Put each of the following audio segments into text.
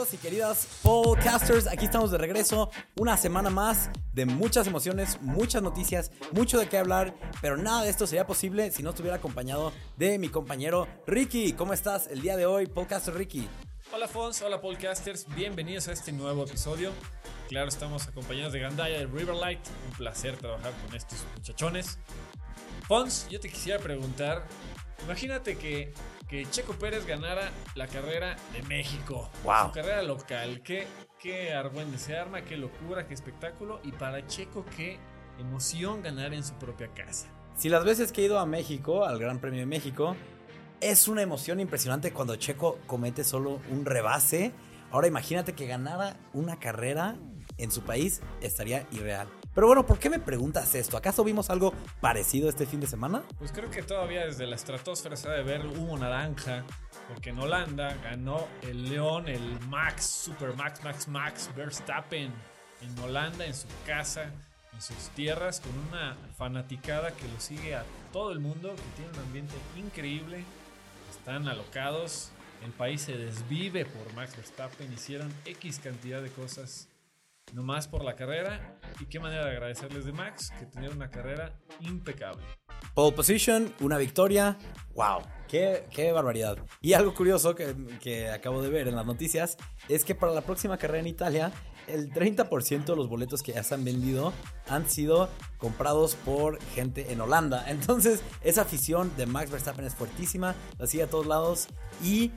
y queridas podcasters, aquí estamos de regreso, una semana más de muchas emociones, muchas noticias, mucho de qué hablar, pero nada de esto sería posible si no estuviera acompañado de mi compañero Ricky. ¿Cómo estás el día de hoy, podcaster Ricky? Hola Fons, hola podcasters, bienvenidos a este nuevo episodio. Claro, estamos acompañados de Gandaya de Riverlight, un placer trabajar con estos muchachones. Fons, yo te quisiera preguntar, imagínate que que Checo Pérez ganara la carrera de México. Wow. Su carrera local. Qué, qué argüende se arma, qué locura, qué espectáculo. Y para Checo, qué emoción ganar en su propia casa. Si las veces que he ido a México, al Gran Premio de México, es una emoción impresionante cuando Checo comete solo un rebase. Ahora imagínate que ganara una carrera en su país, estaría irreal. Pero bueno, ¿por qué me preguntas esto? ¿Acaso vimos algo parecido este fin de semana? Pues creo que todavía desde la estratosfera se ha de ver humo naranja, porque en Holanda ganó el León, el Max, Super Max, Max, Max Verstappen en Holanda, en su casa, en sus tierras, con una fanaticada que lo sigue a todo el mundo, que tiene un ambiente increíble, están alocados, el país se desvive por Max Verstappen, hicieron X cantidad de cosas nomás por la carrera. Y qué manera de agradecerles de Max que tener una carrera impecable. Pole position, una victoria. ¡Wow! Qué, qué, barbaridad. Y algo curioso que, que, acabo de ver en las noticias es que para la próxima carrera en Italia, el 30% de los boletos que ya se han vendido han sido comprados por gente en Holanda. Entonces, esa afición de Max Verstappen es fuertísima, la sigue a todos lados y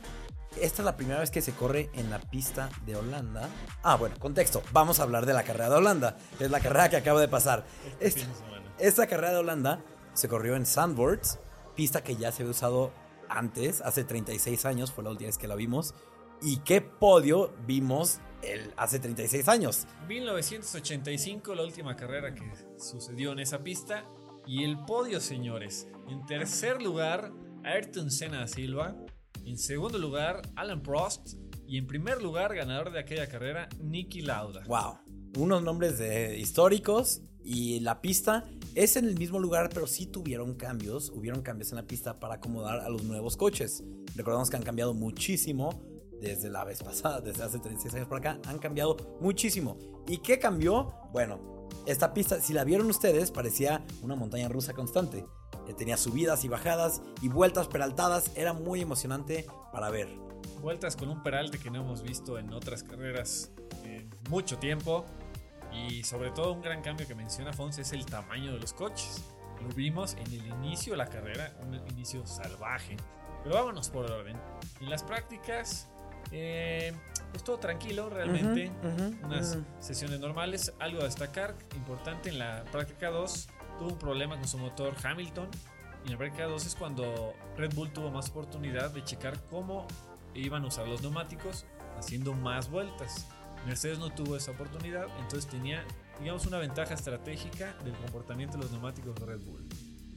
esta es la primera vez que se corre en la pista de Holanda. Ah, bueno, contexto. Vamos a hablar de la carrera de Holanda. Es la carrera que acaba de pasar. Este Esta, esta carrera de Holanda se corrió en Sandboards, pista que ya se había usado antes, hace 36 años fue la última vez que la vimos. ¿Y qué podio vimos el, hace 36 años? 1985, la última carrera que sucedió en esa pista. Y el podio, señores. En tercer lugar, Ayrton Senna Silva. En segundo lugar, Alan Prost. Y en primer lugar, ganador de aquella carrera, Nicky Lauda. ¡Wow! Unos nombres de históricos. Y la pista es en el mismo lugar, pero sí tuvieron cambios. Hubieron cambios en la pista para acomodar a los nuevos coches. Recordamos que han cambiado muchísimo desde la vez pasada, desde hace 36 años por acá. Han cambiado muchísimo. ¿Y qué cambió? Bueno, esta pista, si la vieron ustedes, parecía una montaña rusa constante. Tenía subidas y bajadas y vueltas peraltadas. Era muy emocionante para ver. Vueltas con un peralte que no hemos visto en otras carreras en mucho tiempo. Y sobre todo un gran cambio que menciona Fons es el tamaño de los coches. Lo vimos en el inicio de la carrera, un inicio salvaje. Pero vámonos por orden. En las prácticas, eh, pues todo tranquilo realmente. Uh -huh, uh -huh, unas uh -huh. sesiones normales. Algo a destacar, importante en la práctica 2, tuvo un problema con su motor Hamilton. Y en la práctica 2 es cuando Red Bull tuvo más oportunidad de checar cómo iban a usar los neumáticos haciendo más vueltas. Mercedes no tuvo esa oportunidad, entonces tenía, digamos, una ventaja estratégica del comportamiento de los neumáticos de Red Bull.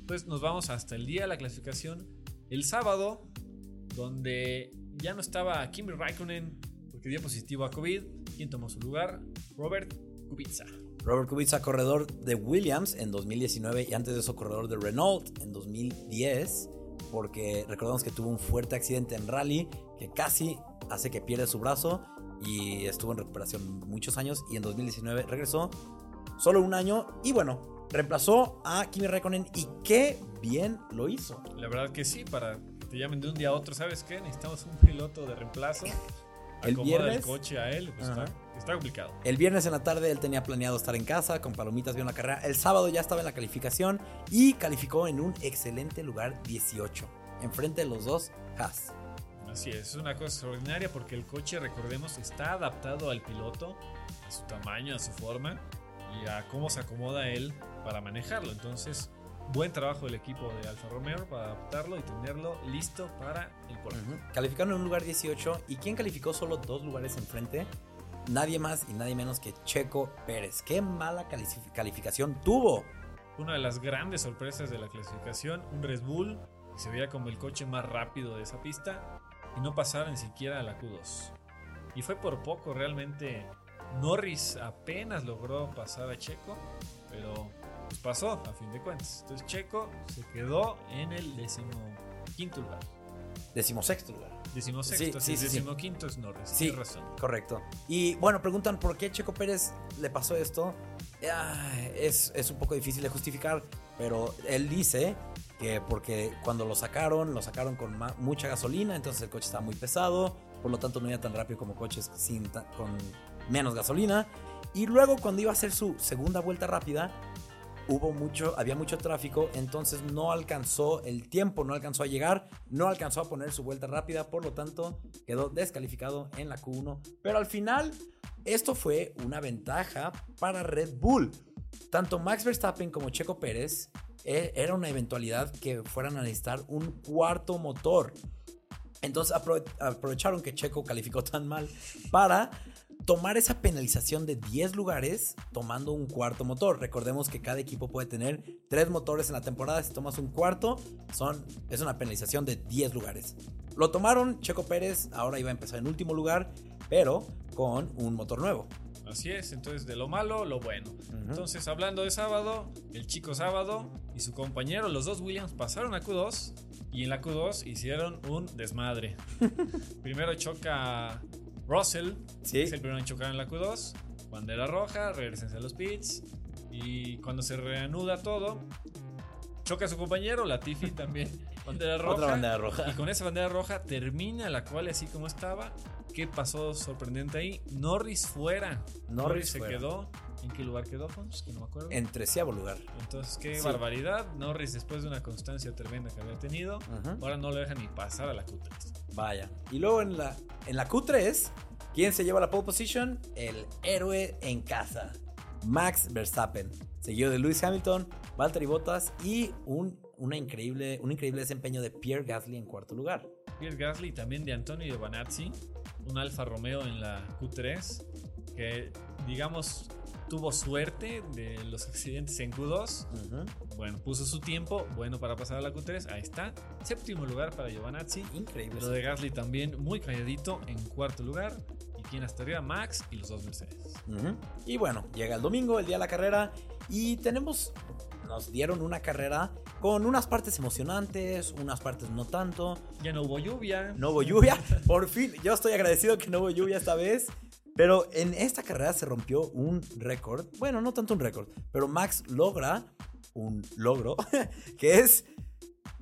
Pues nos vamos hasta el día de la clasificación, el sábado, donde ya no estaba Kimi Raikkonen porque dio positivo a COVID. ¿Quién tomó su lugar? Robert Kubica. Robert Kubica, corredor de Williams en 2019 y antes de eso corredor de Renault en 2010, porque recordamos que tuvo un fuerte accidente en rally que casi hace que pierda su brazo y estuvo en recuperación muchos años y en 2019 regresó solo un año y bueno, reemplazó a Kimi Raikkonen y qué bien lo hizo. La verdad que sí, para que te llamen de un día a otro, ¿sabes qué? Necesitamos un piloto de reemplazo. El viernes el coche a él, pues está, complicado. El viernes en la tarde él tenía planeado estar en casa con palomitas viendo la carrera. El sábado ya estaba en la calificación y calificó en un excelente lugar 18, enfrente de los dos Haas. Así es, es una cosa extraordinaria porque el coche, recordemos, está adaptado al piloto, a su tamaño, a su forma y a cómo se acomoda él para manejarlo. Entonces, buen trabajo del equipo de Alfa Romeo para adaptarlo y tenerlo listo para el pole. Uh -huh. Calificaron en un lugar 18 y ¿quién calificó solo dos lugares enfrente? Nadie más y nadie menos que Checo Pérez. Qué mala calificación tuvo. Una de las grandes sorpresas de la clasificación, un Red Bull que se veía como el coche más rápido de esa pista y no pasar ni siquiera a la Q2. Y fue por poco realmente. Norris apenas logró pasar a Checo, pero pues pasó a fin de cuentas. Entonces Checo se quedó en el décimo quinto lugar. Decimosexto lugar. Decimosexto, Sí, sí, sí, decimoquinto es Norris. Sí, Tienes razón. correcto. Y bueno, preguntan por qué Checo Pérez le pasó esto. Ah, es, es un poco difícil de justificar, pero él dice que porque cuando lo sacaron, lo sacaron con mucha gasolina, entonces el coche estaba muy pesado, por lo tanto no iba tan rápido como coches sin con menos gasolina. Y luego cuando iba a hacer su segunda vuelta rápida, hubo mucho, había mucho tráfico, entonces no alcanzó el tiempo, no alcanzó a llegar, no alcanzó a poner su vuelta rápida, por lo tanto quedó descalificado en la Q1. Pero al final, esto fue una ventaja para Red Bull. Tanto Max Verstappen como Checo Pérez eh, era una eventualidad que fueran a necesitar un cuarto motor. Entonces aprove- aprovecharon que Checo calificó tan mal para tomar esa penalización de 10 lugares tomando un cuarto motor. Recordemos que cada equipo puede tener 3 motores en la temporada. Si tomas un cuarto, son, es una penalización de 10 lugares. Lo tomaron, Checo Pérez ahora iba a empezar en último lugar, pero con un motor nuevo. Así es, entonces de lo malo, lo bueno. Entonces, hablando de sábado, el chico sábado y su compañero, los dos Williams, pasaron a Q2 y en la Q2 hicieron un desmadre. Primero choca Russell, Sí. es el primero en chocar en la Q2, bandera roja, regresense a los pits y cuando se reanuda todo, choca a su compañero, Latifi también, bandera roja. Otra bandera roja. Y con esa bandera roja termina la cual así como estaba. ¿Qué pasó sorprendente ahí? Norris fuera. Norris se fuera. quedó. ¿En qué lugar quedó, Fons? Que no me acuerdo. En treceavo lugar. Entonces, qué Sí. barbaridad. Norris, después de una constancia tremenda que había tenido, ahora no le deja ni pasar a la Q3. Vaya. Y luego en la, en la Q3, ¿quién se lleva la pole position? El héroe en casa. Max Verstappen. Seguido de Lewis Hamilton, Valtteri Bottas y un, una increíble, un increíble desempeño de Pierre Gasly en cuarto lugar. Pierre Gasly también de Antonio Giovanazzi, un Alfa Romeo en la Q3, que digamos tuvo suerte de los accidentes en Q2. Ujú. Bueno, puso su tiempo, bueno para pasar a la Q3, ahí está. Séptimo lugar para Giovanazzi. Increíble. Lo de Gasly también muy calladito en cuarto lugar. Y quien hasta arriba, Max y los dos Mercedes. Y bueno, llega el domingo, el día de la carrera, y tenemos, nos dieron una carrera con unas partes emocionantes, unas partes no tanto. Ya no hubo lluvia. No hubo lluvia, por fin, yo estoy agradecido que no hubo lluvia esta vez. Pero en esta carrera se rompió un récord, bueno, no tanto un récord, pero Max logra un logro, que es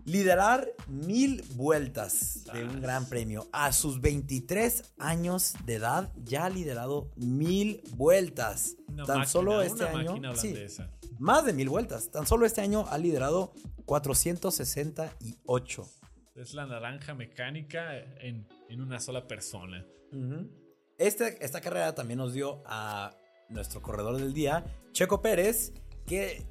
liderar mil vueltas de un gran premio. A sus 23 años de edad ya ha liderado mil vueltas. Una Tan máquina, solo este año... sí, más de mil vueltas. Tan solo este año ha liderado 468. Es la naranja mecánica en, en una sola persona. Ujú. Este- esta carrera también nos dio a nuestro corredor del día, Checo Pérez, que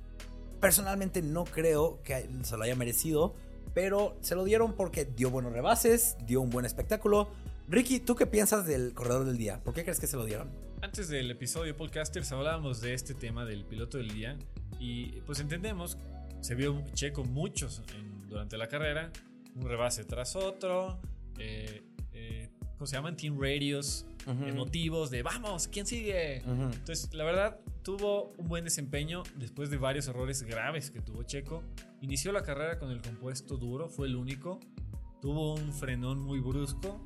personalmente no creo que se lo haya merecido, pero se lo dieron porque dio buenos rebases, dio un buen espectáculo. Ricky, ¿tú qué piensas del corredor del día? ¿Por qué crees que se lo dieron? Antes del episodio Podcasters hablábamos de este tema del piloto del día y pues entendemos, se vio Checo muchos durante la carrera, un rebase tras otro, eh, ¿cómo se llaman? Team radios, Ujú. emotivos de vamos, ¿quién sigue? Ujú. Entonces, la verdad, tuvo un buen desempeño después de varios errores graves que tuvo Checo. Inició la carrera con el compuesto duro, fue el único. Tuvo un frenón muy brusco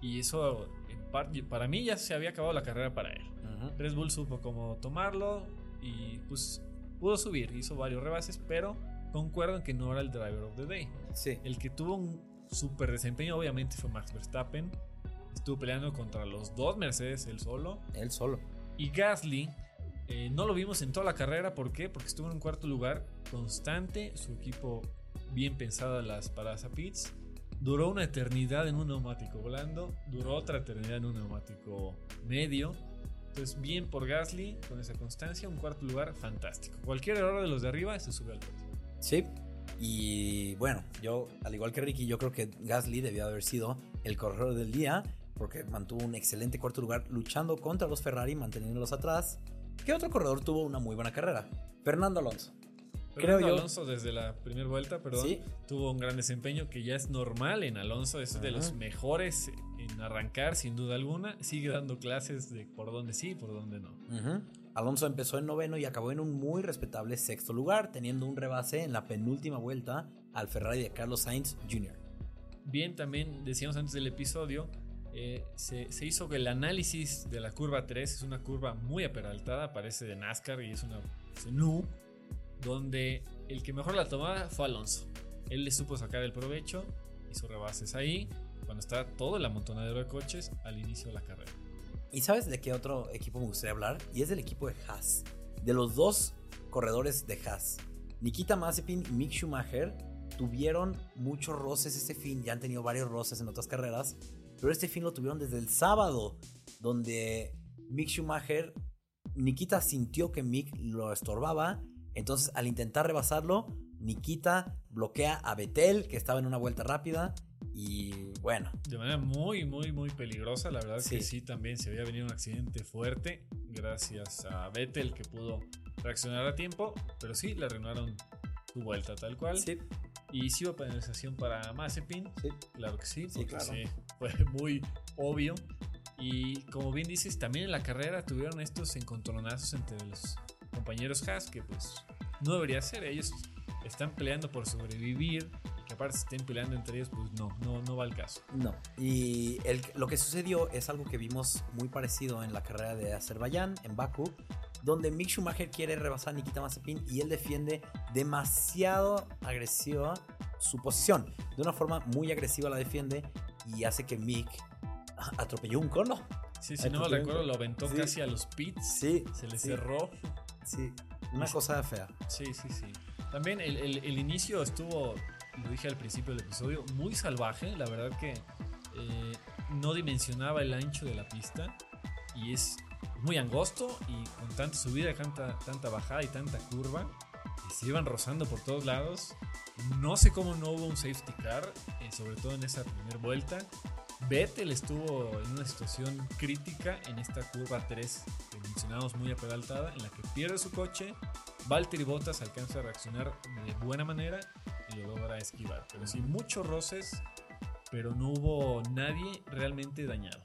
y eso, en parte, para mí, ya se había acabado la carrera para él. Ujú. Red Bull supo cómo tomarlo y pues pudo subir, hizo varios rebases, pero concuerdo en que no era el driver of the day. Sí. El que tuvo un super desempeño, obviamente, fue Max Verstappen. Estuvo peleando contra los dos Mercedes él solo. Él solo. Y Gasly eh, no lo vimos en toda la carrera. ¿Por qué? Porque estuvo en un cuarto lugar constante. Su equipo bien pensado en las paradas a pits. Duró una eternidad en un neumático volando. Duró otra eternidad en un neumático medio. Entonces, bien por Gasly con esa constancia. Un cuarto lugar fantástico. Cualquier error de los de arriba se sube al podio. Sí. Y bueno, yo, al igual que Ricky, yo creo que Gasly debió haber sido el corredor del día porque mantuvo un excelente cuarto lugar luchando contra los Ferrari, manteniéndolos atrás. ¿Qué otro corredor tuvo una muy buena carrera? Fernando Alonso. Creo Fernando yo- Alonso desde la primera vuelta, perdón, Sí. tuvo un gran desempeño que ya es normal en Alonso, es de los mejores en arrancar sin duda alguna, sigue dando clases de por dónde sí y por dónde no. Alonso empezó en noveno y acabó en un muy respetable sexto lugar, teniendo un rebase en la penúltima vuelta al Ferrari de Carlos Sainz Jr. bien también decíamos antes del episodio, eh, se, se, hizo el análisis de la curva 3, es una curva muy aperaltada, parece de NASCAR y es una nu, donde el que mejor la tomaba fue Alonso. Él le supo sacar el provecho, hizo rebases ahí, cuando está todo el amontonadero de coches al inicio de la carrera. ¿Y sabes de qué otro equipo me gustaría hablar? Y es del equipo de Haas. De los dos corredores de Haas. Nikita Mazepin y Mick Schumacher tuvieron muchos roces este fin. Ya han tenido varios roces en otras carreras. Pero este fin lo tuvieron desde el sábado. Donde Mick Schumacher, Nikita sintió que Mick lo estorbaba. Entonces al intentar rebasarlo, Nikita bloquea a Betel, que estaba en una vuelta rápida. Y bueno. De manera muy, muy, muy peligrosa. La verdad es que sí, también se había venido un accidente fuerte. Gracias a Vettel que pudo reaccionar a tiempo. Pero sí, le arruinaron su vuelta tal cual. Sí. Y sí hubo penalización para Mazepin. Sí. Claro que sí. Sí, claro. sí, fue muy obvio. Y como bien dices, también en la carrera tuvieron estos encontronazos entre los compañeros Haas que pues no debería ser. Ellos están peleando por sobrevivir que aparte estén peleando entre ellos, pues no, no, no va al caso. No. Y el, lo que sucedió es algo que vimos muy parecido en la carrera de Azerbaiyán, en Baku, donde Mick Schumacher quiere rebasar a Nikita Mazepin y él defiende demasiado agresiva su posición. De una forma muy agresiva la defiende y hace que Mick atropelló un cono. Sí, si no me recuerdo, lo aventó Sí. casi a los pits. Sí. Se le sí, cerró. Sí. Una cosa fea. Sí, sí, sí. También el, el- el inicio estuvo, lo dije al principio del episodio, muy salvaje. La verdad que eh, no dimensionaba el ancho de la pista y es muy angosto y con tanta subida, tanta, tanta bajada y tanta curva, que se iban rozando por todos lados. No sé cómo no hubo un safety car, eh, sobre todo en esa primera vuelta. Vettel estuvo en una situación crítica en esta curva 3 que mencionamos muy aperaltada, en la que pierde su coche, Valtteri Bottas alcanza a reaccionar de buena manera y lo logra esquivar. Pero sí, muchos roces, pero no hubo nadie realmente dañado.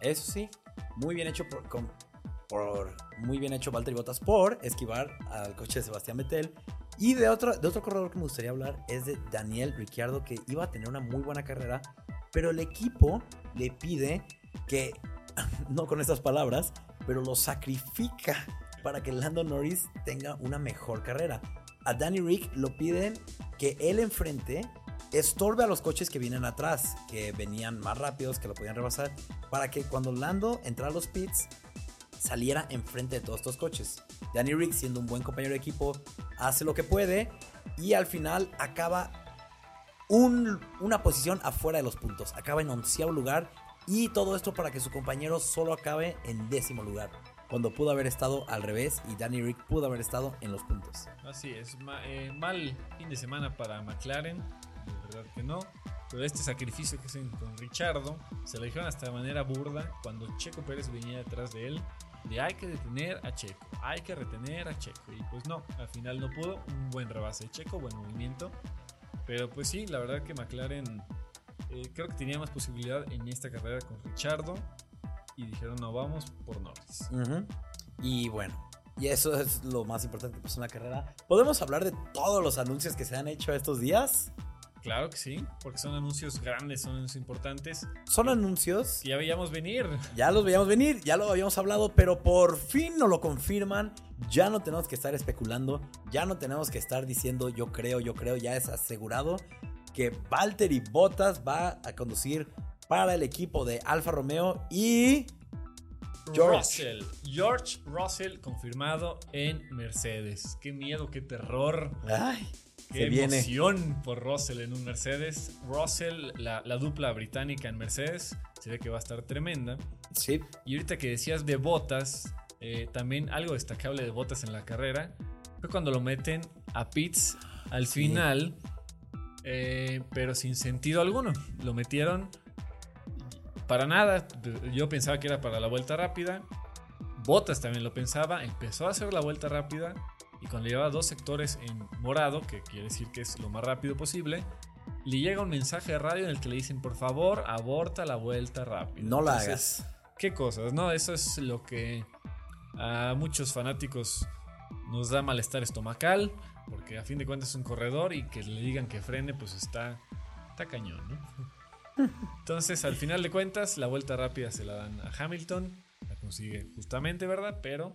Eso sí, muy bien hecho por, con- por- muy bien hecho Valtteri Bottas por esquivar al coche de Sebastián Vettel. Y de otro, de otro corredor que me gustaría hablar es de Daniel Ricciardo, que iba a tener una muy buena carrera, pero el equipo le pide que, no con estas palabras, pero lo sacrifica para que Lando Norris tenga una mejor carrera. A Danny Rick lo piden que él enfrente estorbe a los coches que vienen atrás, que venían más rápidos, que lo podían rebasar, para que cuando Lando entrara a los pits saliera enfrente de todos estos coches. Danny Rick, siendo un buen compañero de equipo, hace lo que puede y al final acaba un- una posición afuera de los puntos. Acaba en onceavo lugar y todo esto para que su compañero solo acabe en décimo lugar. Cuando pudo haber estado al revés y Danny Rick pudo haber estado en los puntos. Así es, eh, mal fin de semana para McLaren, verdad que no. Pero este sacrificio que hacen con Richardo, se lo dijeron hasta de manera burda cuando Checo Pérez venía detrás de él, de hay que detener a Checo, hay que retener a Checo. Y pues no, al final no pudo, un buen rebase de Checo, buen movimiento. Pero pues sí, la verdad que McLaren eh, creo que tenía más posibilidad en esta carrera con Richardo. Y dijeron, no, vamos por Norris. Ujú. Y bueno, y eso es lo más importante en la carrera. ¿Podemos hablar de todos los anuncios que se han hecho estos días? Claro que sí, porque son anuncios grandes, son anuncios importantes. Son anuncios que ya veíamos venir. Ya los veíamos venir, ya lo habíamos hablado, pero por fin nos lo confirman. Ya no tenemos que estar especulando, ya no tenemos que estar diciendo yo creo, yo creo, ya es asegurado que Valtteri Bottas va a conducir para el equipo de Alfa Romeo y George. Russell. George Russell confirmado en Mercedes. Qué miedo, qué terror. Ay, Qué viene. emoción por Russell en un Mercedes. Russell, la, la dupla británica en Mercedes, se ve que va a estar tremenda. Sí, Y ahorita que decías de botas, eh, también algo destacable de botas en la carrera fue cuando lo meten a pits al Sí. final, eh, pero sin sentido alguno. Lo metieron para nada. Yo pensaba que era para la vuelta rápida. Botas también lo pensaba. Empezó a hacer la vuelta rápida. Y cuando llevaba dos sectores en morado, que quiere decir que es lo más rápido posible, le llega un mensaje de radio en el que le dicen, por favor, aborta la vuelta rápida. no la Entonces, hagas. qué cosas, ¿no? Eso es lo que a muchos fanáticos nos da malestar estomacal, porque a fin de cuentas es un corredor y que le digan que frene, pues está está cañón, ¿no? Entonces, al final de cuentas, la vuelta rápida se la dan a Hamilton. La consigue justamente, ¿verdad? Pero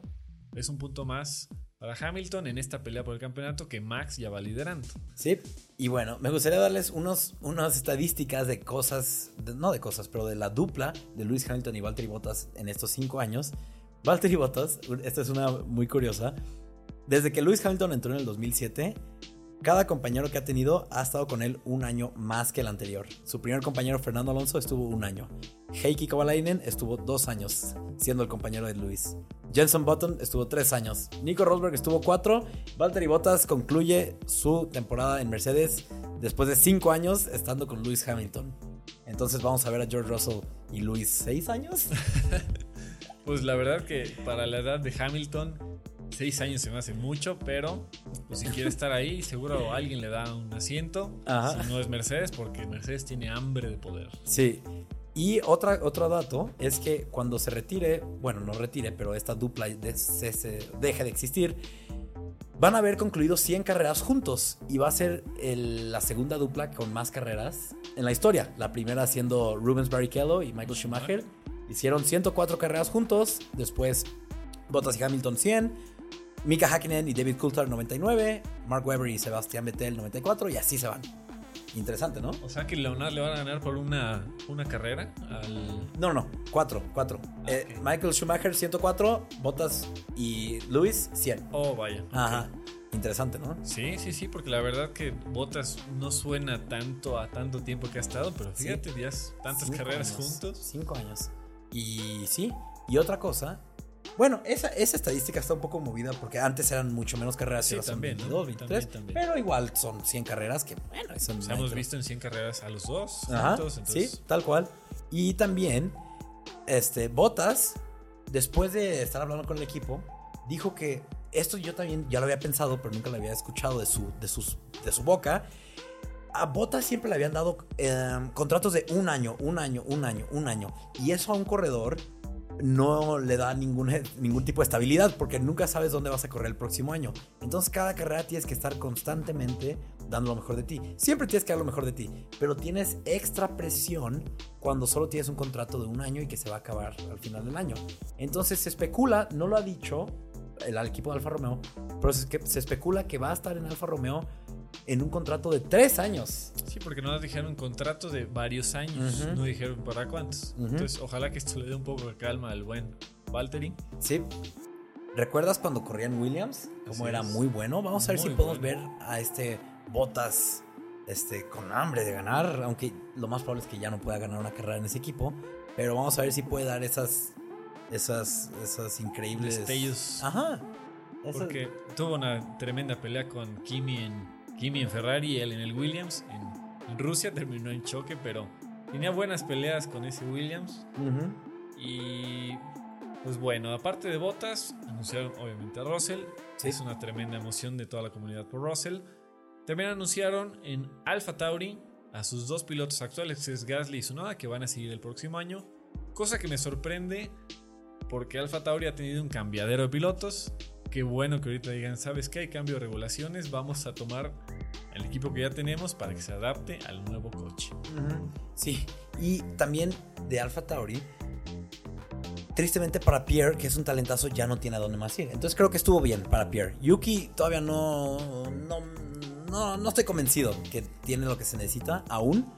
es un punto más para Hamilton en esta pelea por el campeonato que Max ya va liderando. Sí, y bueno, me gustaría darles unos, unas estadísticas de cosas, no de cosas, pero de la dupla de Lewis Hamilton y Valtteri Bottas en estos cinco años. Valtteri Bottas, esta es una muy curiosa, desde que Lewis Hamilton entró en el 2007, cada compañero que ha tenido ha estado con él un año más que el anterior. Su primer compañero Fernando Alonso estuvo un año. Heikki Kovalainen estuvo dos años siendo el compañero de Lewis. Jenson Button estuvo tres años. Nico Rosberg estuvo cuatro. Valtteri Bottas concluye su temporada en Mercedes después de cinco años estando con Lewis Hamilton. Entonces vamos a ver a George Russell y Lewis seis años. pues la verdad que para la edad de Hamilton seis años se me hace mucho, pero pues, si quiere estar ahí, seguro alguien le da un asiento. Si no es Mercedes, porque Mercedes tiene hambre de poder. Sí. Y otra, otro dato es que cuando se retire, bueno, no retire, pero esta dupla deje de existir, van a haber concluido 100 carreras juntos y va a ser la segunda dupla con más carreras en la historia. La primera siendo Rubens Barrichello y Michael Schumacher. Hicieron 104 carreras juntos, después Bottas y Hamilton 100, Mika Hakkinen y David Coulthard 99, Mark Webber y Sebastián Vettel 94 y así se van. Interesante, ¿no? O sea que Leonard le van a ganar por una, una carrera al. No, no, cuatro, cuatro. Ah, eh, Michael Schumacher 104, Bottas y Lewis 100. Oh, vaya. Ajá. Interesante, ¿no? Sí, sí, sí, porque la verdad que Bottas no suena tanto a tanto tiempo que ha estado, pero fíjate, ya tantas carreras juntos. Cinco años. Y sí, y otra cosa bueno, esa, esa estadística está un poco movida porque antes eran mucho menos carreras. Sí, también, 22, 23. Pero igual son 100 carreras que, bueno, eso hemos visto en 100 carreras a los dos. Ajá, Sí, tal cual. Y también, este, Botas, después de estar hablando con el equipo, dijo que esto yo también ya lo había pensado, pero nunca lo había escuchado de su, de sus, de su boca. A Botas siempre le habían dado em, contratos de un año, un año, un año, un año. Y eso a un corredor no le da ningún, ningún tipo de estabilidad porque nunca sabes dónde vas a correr el próximo año. Entonces cada carrera tienes que estar constantemente dando lo mejor de ti. Siempre tienes que dar lo mejor de ti, pero tienes extra presión cuando solo tienes un contrato de un año y que se va a acabar al final del año. Entonces se especula, no lo ha dicho el equipo de Alfa Romeo, pero se especula que va a estar en Alfa Romeo en un contrato de tres años. Sí, porque no nos dijeron un contrato de varios años, no dijeron para cuántos. Entonces, ojalá que esto le dé un poco de calma al buen Valtteri. Sí. ¿Recuerdas cuando corrían Williams? Como era muy bueno. Vamos a ver si podemos ver a este Botas este, con hambre de ganar, aunque lo más probable es que ya no pueda ganar una carrera en ese equipo. Pero vamos a ver si puede dar esas, esas, esas increíbles... Destellos. Ajá. Porque tuvo una tremenda pelea con Kimi en Kimi en Ferrari y él en el Williams. En, Rusia terminó en choque, pero tenía buenas peleas con ese Williams. Y pues bueno, aparte de Botas, anunciaron obviamente a Russell. Es una tremenda emoción de toda la comunidad por Russell. También anunciaron en Alpha Tauri a sus dos pilotos actuales, es Gasly y Sunoda, que van a seguir el próximo año. Cosa que me sorprende porque Alpha Tauri ha tenido un cambiadero de pilotos qué bueno que ahorita digan, ¿sabes qué? Hay cambio de regulaciones, vamos a tomar el equipo que ya tenemos para que se adapte al nuevo coche. Sí, y también de Alpha Tauri, tristemente para Pierre, que es un talentazo, ya no tiene a dónde más ir. Entonces creo que estuvo bien para Pierre. Yuki todavía no, no, no, estoy convencido que tiene lo que se necesita aún.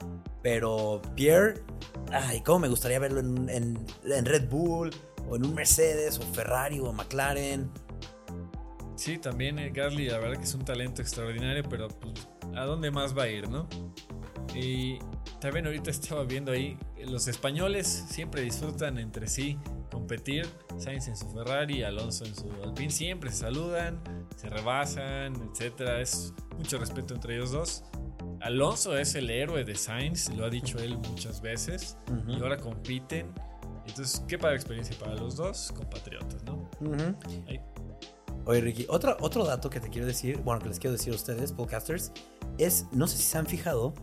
Pero Pierre, ay, cómo me gustaría verlo en Red Bull, o en un Mercedes, o Ferrari, o McLaren Sí, también eh, Gasly, la verdad que es un talento extraordinario, pero pues, ¿a dónde más va a ir, no? Y también ahorita estaba viendo ahí, los españoles siempre disfrutan entre sí competir. Sainz en su Ferrari, Alonso en su Alpine, siempre se saludan, se rebasan, etc. Es mucho respeto entre ellos dos. Alonso es el héroe de Sainz, lo ha dicho él muchas veces, y ahora compiten. Entonces, qué padre experiencia para los dos compatriotas, ¿no? Oye, Ricky, otro, otro dato que te quiero decir, bueno, que les quiero decir a ustedes, podcasters, es, no sé si se han fijado,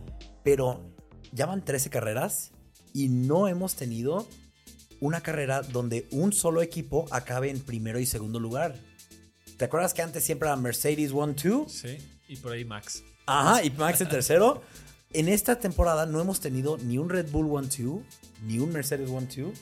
pero ya van 13 carreras y no hemos tenido una carrera donde un solo equipo acabe en primero y segundo lugar. ¿Te acuerdas que antes siempre era Mercedes 1-2? Sí, y por ahí Max. Ajá, y Max en tercero. en esta temporada no hemos tenido ni un Red Bull 1-2, ni un Mercedes 1-2.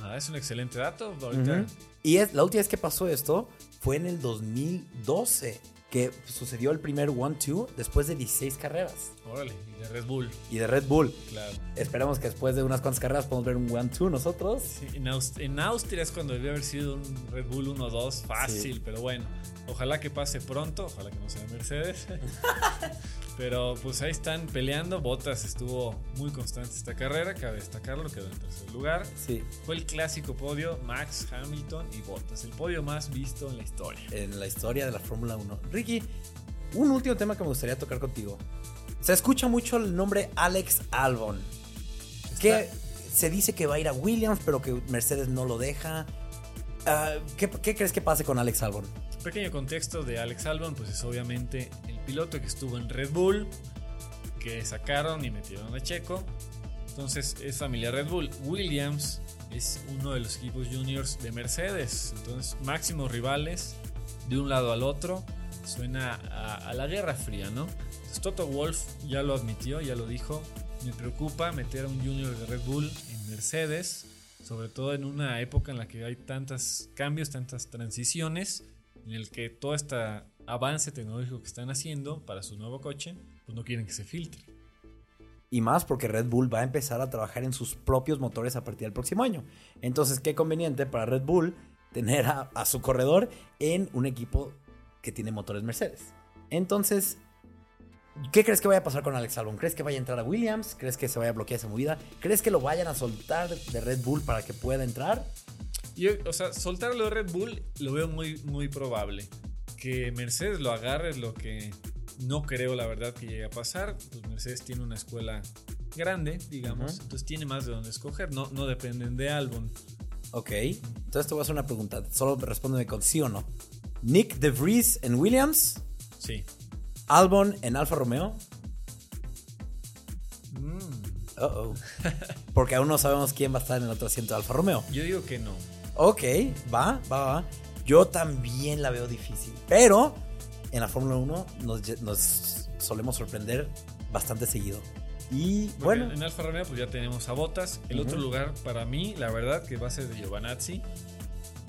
Ah, es un excelente dato. Ahorita. Y es, la última vez que pasó esto fue en el 2012, que sucedió el primer 1-2 después de 16 carreras. Órale, y de Red Bull. Y de Red Bull. Claro. Esperemos que después de unas cuantas carreras podamos ver un 1-2 nosotros. Sí, en, Aust- en Austria es cuando debió haber sido un Red Bull 1-2 fácil, Sí. pero bueno. Ojalá que pase pronto, ojalá que no sea Mercedes. pero pues ahí están peleando. Bottas estuvo muy constante esta carrera, cabe destacarlo, quedó en tercer lugar. Sí, Fue el clásico podio Max, Hamilton y Bottas, el podio más visto en la historia. en la historia de la Fórmula 1. Ricky, un último tema que me gustaría tocar contigo. Se escucha mucho el nombre Alex Albon. Que se dice que va a ir a Williams, pero que Mercedes no lo deja. Ah, ¿qué, qué crees que pase con Alex Albon? Pequeño contexto de Alex Albon, pues es obviamente el piloto que estuvo en Red Bull, que sacaron y metieron a Checo. Entonces es familia Red Bull. Williams es uno de los equipos juniors de Mercedes. Entonces máximos rivales de un lado al otro. Suena a, la Guerra Fría, ¿no? Entonces, Toto Wolf ya lo admitió, ya lo dijo. Me preocupa meter a un junior de Red Bull en Mercedes, sobre todo en una época en la que hay tantos cambios, tantas transiciones, en el que todo este avance tecnológico que están haciendo para su nuevo coche, pues no quieren que se filtre. Y más porque Red Bull va a empezar a trabajar en sus propios motores a partir del próximo año. Entonces, qué conveniente para Red Bull tener a, su corredor en un equipo que tiene motores Mercedes. Entonces, ¿qué crees que vaya a pasar con Alex Albon? ¿Crees que vaya a entrar a Williams? ¿Crees que se vaya a bloquear esa movida? ¿Crees que lo vayan a soltar de Red Bull para que pueda entrar? Yo, o sea, soltarlo de Red Bull lo veo muy, muy probable. Que Mercedes lo agarre es lo que no creo, la verdad, que llegue a pasar. Pues Mercedes tiene una escuela grande, digamos, entonces tiene más de dónde escoger. No, no dependen de Albon. Ok, entonces te voy a hacer una pregunta. Solo respóndeme con sí o no. Nick De Vries en Williams, Sí. Albon en Alfa Romeo. Mm, Uh-oh. Porque aún no sabemos quién va a estar en el otro asiento de Alfa Romeo. yo digo que no. Ok, va, va, va. Yo también la veo difícil. Pero en la Fórmula 1 nos, nos solemos sorprender bastante seguido. Y bueno, en Alfa Romeo pues ya tenemos a Botas. El otro lugar para mí, la verdad, que va a ser de Giovanazzi.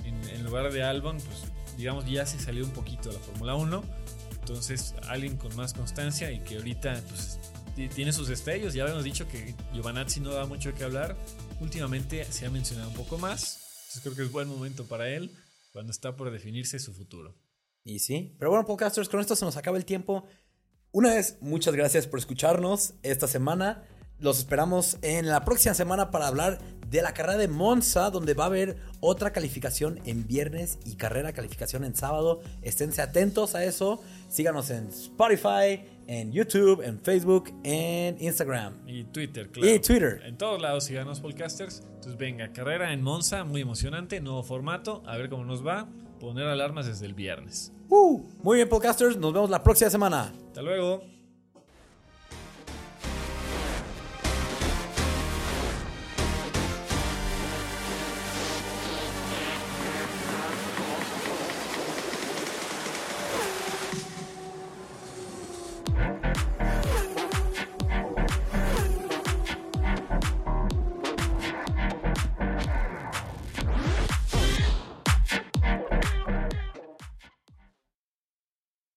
En, en lugar de Albon, pues digamos ya se salió un poquito de la Fórmula 1. Entonces alguien con más constancia y que ahorita pues ti- tiene sus destellos. Ya habíamos dicho que Giovanazzi no da mucho que hablar. Últimamente se ha mencionado un poco más. Entonces creo que es buen momento para él cuando está por definirse su futuro. y sí. Pero bueno, podcasters, con esto se nos acaba el tiempo. Una vez, muchas gracias por escucharnos esta semana. Los esperamos en la próxima semana para hablar de la carrera de Monza, donde va a haber otra calificación en viernes y carrera calificación en sábado. Esténse atentos a eso. Síganos en Spotify, en YouTube, en Facebook, en Instagram. Y Twitter, claro. Y Twitter. En todos lados síganos podcasters. Entonces venga, carrera en Monza, muy emocionante, nuevo formato, a ver cómo nos va. Poner alarmas desde el viernes. Uh, muy bien, podcasters. Nos vemos la próxima semana. Hasta luego.